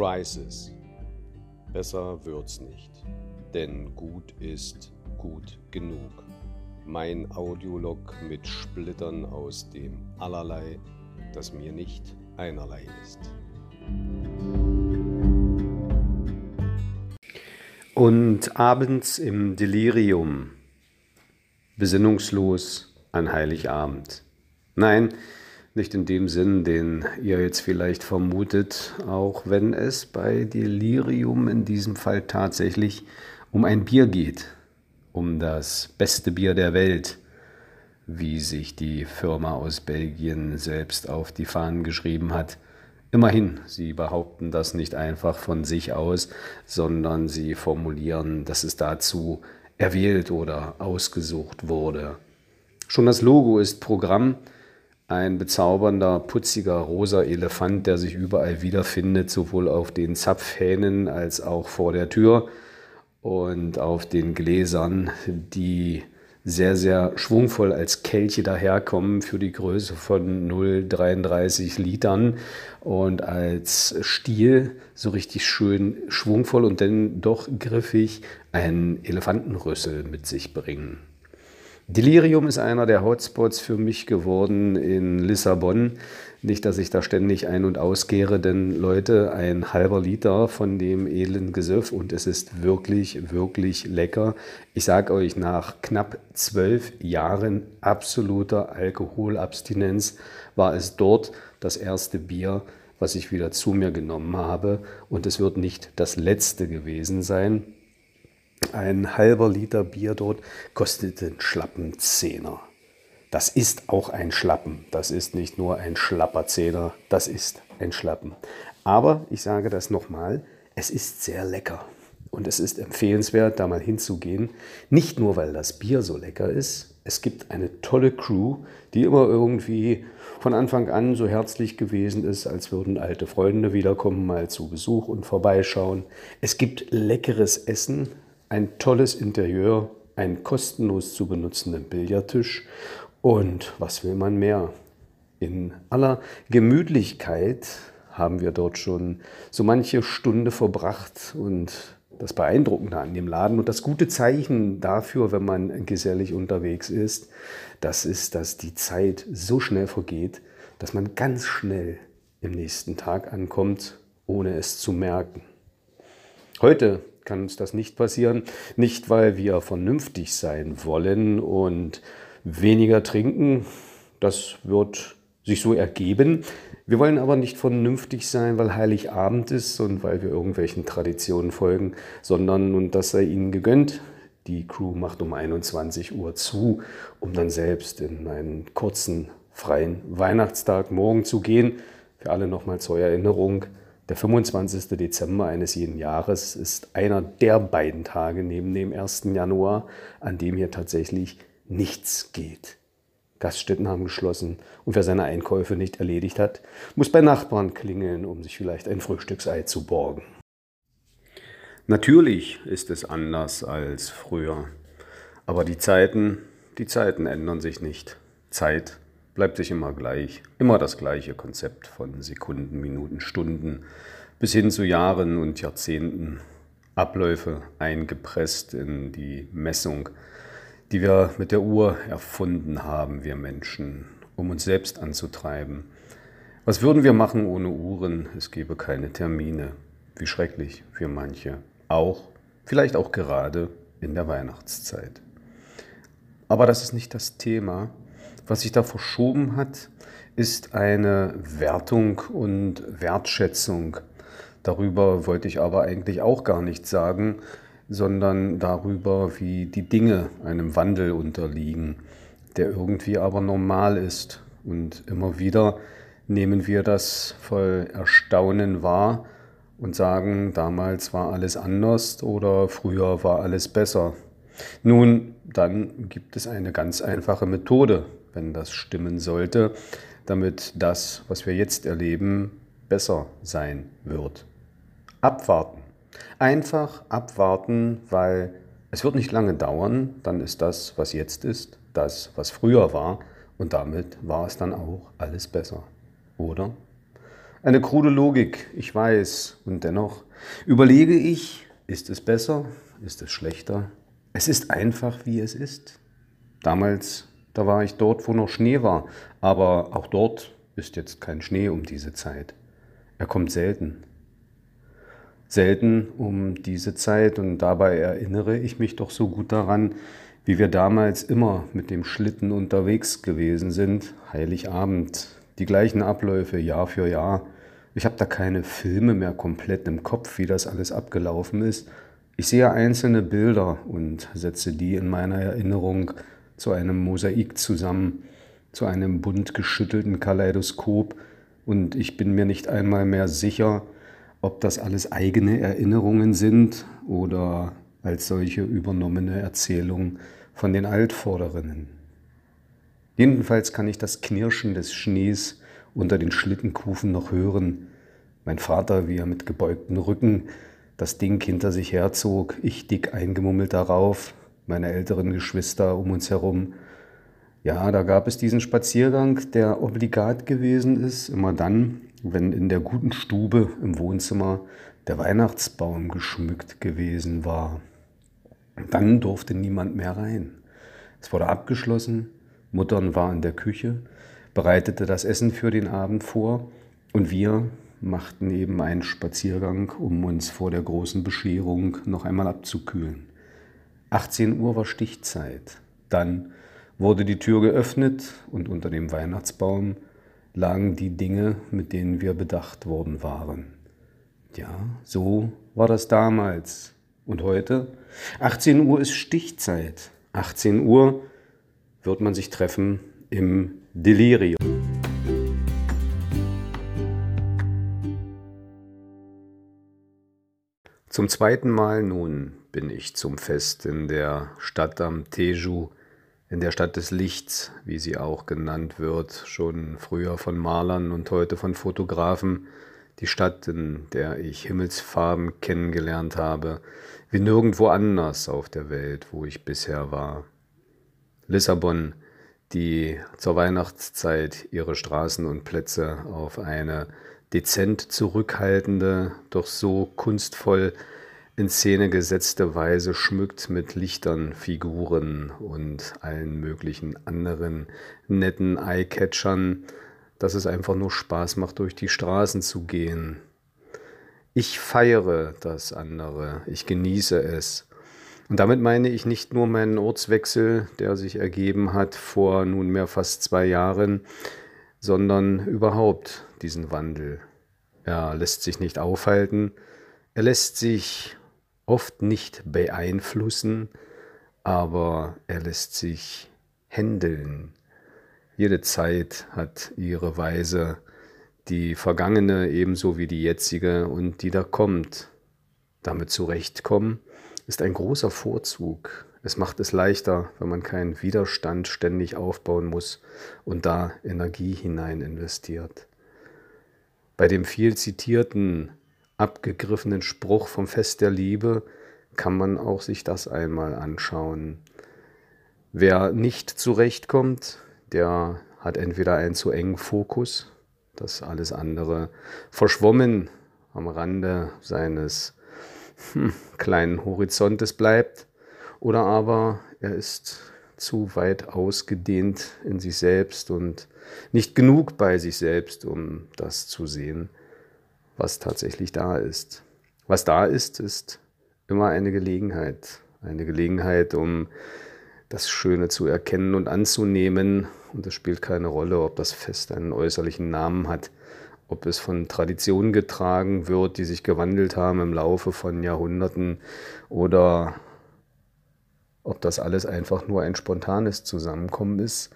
Crisis. Besser wird's nicht, denn gut ist gut genug. Mein Audiolog mit Splittern aus dem Allerlei, das mir nicht einerlei ist. Und abends im Delirium, besinnungslos an Heiligabend. Nein, nicht in dem Sinn, den ihr jetzt vielleicht vermutet, auch wenn es bei Delirium in diesem Fall tatsächlich um ein Bier geht, um das beste Bier der Welt, wie sich die Firma aus Belgien selbst auf die Fahnen geschrieben hat. Immerhin, sie behaupten das nicht einfach von sich aus, sondern sie formulieren, dass es dazu erwählt oder ausgesucht wurde. Schon das Logo ist Programm, ein bezaubernder, putziger rosa Elefant, der sich überall wiederfindet, sowohl auf den Zapfhähnen als auch vor der Tür und auf den Gläsern, die sehr, sehr schwungvoll als Kelche daherkommen für die Größe von 0,33 Litern und als Stiel so richtig schön schwungvoll und dann doch griffig einen Elefantenrüssel mit sich bringen. Delirium ist einer der Hotspots für mich geworden in Lissabon. Nicht, dass ich da ständig ein- und ausgehre, denn Leute, ein halber Liter von dem edlen Gesöff und es ist wirklich, wirklich lecker. Ich sage euch, nach knapp zwölf Jahren absoluter Alkoholabstinenz war es dort das erste Bier, was ich wieder zu mir genommen habe. Und es wird nicht das letzte gewesen sein. Ein halber Liter Bier dort kostet den schlappen Zehner. Das ist auch ein Schlappen. Das ist nicht nur ein schlapper Zehner, das ist ein Schlappen. Aber ich sage das nochmal, es ist sehr lecker. Und es ist empfehlenswert, da mal hinzugehen. Nicht nur, weil das Bier so lecker ist. Es gibt eine tolle Crew, die immer irgendwie von Anfang an so herzlich gewesen ist, als würden alte Freunde wiederkommen, mal zu Besuch und vorbeischauen. Es gibt leckeres Essen, ein tolles Interieur, einen kostenlos zu benutzenden Billardtisch und was will man mehr? In aller Gemütlichkeit haben wir dort schon so manche Stunde verbracht und das Beeindruckende an dem Laden und das gute Zeichen dafür, wenn man gesellig unterwegs ist, das ist, dass die Zeit so schnell vergeht, dass man ganz schnell im nächsten Tag ankommt, ohne es zu merken. Heute kann uns das nicht passieren. Nicht, weil wir vernünftig sein wollen und weniger trinken. Das wird sich so ergeben. Wir wollen aber nicht vernünftig sein, weil Heiligabend ist und weil wir irgendwelchen Traditionen folgen, sondern, und das sei ihnen gegönnt, die Crew macht um 21 Uhr zu, um dann selbst in einen kurzen, freien Weihnachtstag morgen zu gehen. Für alle nochmal zur Erinnerung, der 25. Dezember eines jeden Jahres ist einer der beiden Tage neben dem 1. Januar, an dem hier tatsächlich nichts geht. Gaststätten haben geschlossen und wer seine Einkäufe nicht erledigt hat, muss bei Nachbarn klingeln, um sich vielleicht ein Frühstücksei zu borgen. Natürlich ist es anders als früher, aber die Zeiten, die Zeiten ändern sich nicht. Zeit bleibt sich immer gleich. Immer das gleiche Konzept von Sekunden, Minuten, Stunden bis hin zu Jahren und Jahrzehnten. Abläufe eingepresst in die Messung, die wir mit der Uhr erfunden haben, wir Menschen, um uns selbst anzutreiben. Was würden wir machen ohne Uhren? Es gäbe keine Termine. Wie schrecklich für manche. Auch, vielleicht auch gerade in der Weihnachtszeit. Aber das ist nicht das Thema. Was sich da verschoben hat, ist eine Wertung und Wertschätzung. Darüber wollte ich aber eigentlich auch gar nichts sagen, sondern darüber, wie die Dinge einem Wandel unterliegen, der irgendwie aber normal ist. Und immer wieder nehmen wir das voll Erstaunen wahr und sagen, damals war alles anders oder früher war alles besser. Nun, dann gibt es eine ganz einfache Methode, wenn das stimmen sollte, damit das, was wir jetzt erleben, besser sein wird. Abwarten. Einfach abwarten, weil es wird nicht lange dauern, dann ist das, was jetzt ist, das, was früher war und damit war es dann auch alles besser. Oder? Eine krude Logik, ich weiß, und dennoch überlege ich, ist es besser, ist es schlechter? Es ist einfach, wie es ist. Damals, da war ich dort, wo noch Schnee war, aber auch dort ist jetzt kein Schnee um diese Zeit. Er kommt selten. Selten um diese Zeit und dabei erinnere ich mich doch so gut daran, wie wir damals immer mit dem Schlitten unterwegs gewesen sind, Heiligabend, die gleichen Abläufe Jahr für Jahr. Ich habe da keine Filme mehr komplett im Kopf, wie das alles abgelaufen ist. Ich sehe einzelne Bilder und setze die in meiner Erinnerung zu einem Mosaik zusammen, zu einem bunt geschüttelten Kaleidoskop, und ich bin mir nicht einmal mehr sicher, ob das alles eigene Erinnerungen sind oder als solche übernommene Erzählungen von den Altvorderinnen. Jedenfalls kann ich das Knirschen des Schnees unter den Schlittenkufen noch hören. Mein Vater, wie er mit gebeugtem Rücken das Ding hinter sich herzog, ich dick eingemummelt darauf, meine älteren Geschwister um uns herum. Ja, da gab es diesen Spaziergang, der obligat gewesen ist, immer dann, wenn in der guten Stube im Wohnzimmer der Weihnachtsbaum geschmückt gewesen war. Dann durfte niemand mehr rein. Es wurde abgeschlossen, Muttern war in der Küche, bereitete das Essen für den Abend vor und wir machten eben einen Spaziergang, um uns vor der großen Bescherung noch einmal abzukühlen. 18 Uhr war Stichzeit. Dann wurde die Tür geöffnet und unter dem Weihnachtsbaum lagen die Dinge, mit denen wir bedacht worden waren. Ja, so war das damals. Und heute? 18 Uhr ist Stichzeit. 18 Uhr wird man sich treffen im Delirium. Zum zweiten Mal nun bin ich zum Fest in der Stadt am Teju, in der Stadt des Lichts, wie sie auch genannt wird, schon früher von Malern und heute von Fotografen, die Stadt, in der ich Himmelsfarben kennengelernt habe, wie nirgendwo anders auf der Welt, wo ich bisher war. Lissabon, die zur Weihnachtszeit ihre Straßen und Plätze auf eine dezent zurückhaltende, doch so kunstvoll in Szene gesetzte Weise schmückt mit Lichtern, Figuren und allen möglichen anderen netten Eyecatchern, dass es einfach nur Spaß macht, durch die Straßen zu gehen. Ich feiere das andere, ich genieße es. Und damit meine ich nicht nur meinen Ortswechsel, der sich ergeben hat vor nunmehr fast zwei Jahren, sondern überhaupt diesen Wandel. Er lässt sich nicht aufhalten, er lässt sich oft nicht beeinflussen, aber er lässt sich händeln. Jede Zeit hat ihre Weise, die vergangene ebenso wie die jetzige und die da kommt. Damit zurechtkommen ist ein großer Vorzug, es macht es leichter, wenn man keinen Widerstand ständig aufbauen muss und da Energie hinein investiert. Bei dem viel zitierten, abgegriffenen Spruch vom Fest der Liebe kann man auch sich das einmal anschauen. Wer nicht zurechtkommt, der hat entweder einen zu engen Fokus, dass alles andere verschwommen am Rande seines hm, kleinen Horizontes bleibt, oder aber er ist zu weit ausgedehnt in sich selbst und nicht genug bei sich selbst, um das zu sehen, was tatsächlich da ist. Was da ist, ist immer eine Gelegenheit. Eine Gelegenheit, um das Schöne zu erkennen und anzunehmen. Und es spielt keine Rolle, ob das Fest einen äußerlichen Namen hat, ob es von Traditionen getragen wird, die sich gewandelt haben im Laufe von Jahrhunderten, oder ob das alles einfach nur ein spontanes Zusammenkommen ist,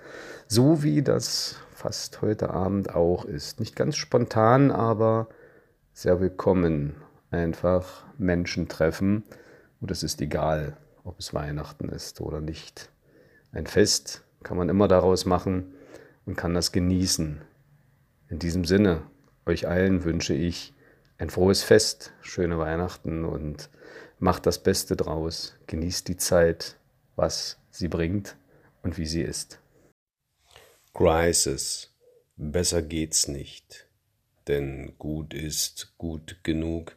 so wie das fast heute Abend auch ist. Nicht ganz spontan, aber sehr willkommen. Einfach Menschen treffen und es ist egal, ob es Weihnachten ist oder nicht. Ein Fest kann man immer daraus machen und kann das genießen. In diesem Sinne, euch allen wünsche ich ein frohes Fest, schöne Weihnachten und Macht das Beste draus, genießt die Zeit, was sie bringt und wie sie ist. Crisis. Besser geht's nicht. denn gut ist gut genug.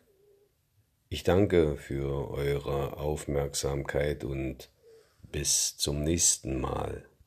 Ich danke für eure Aufmerksamkeit und bis zum nächsten Mal.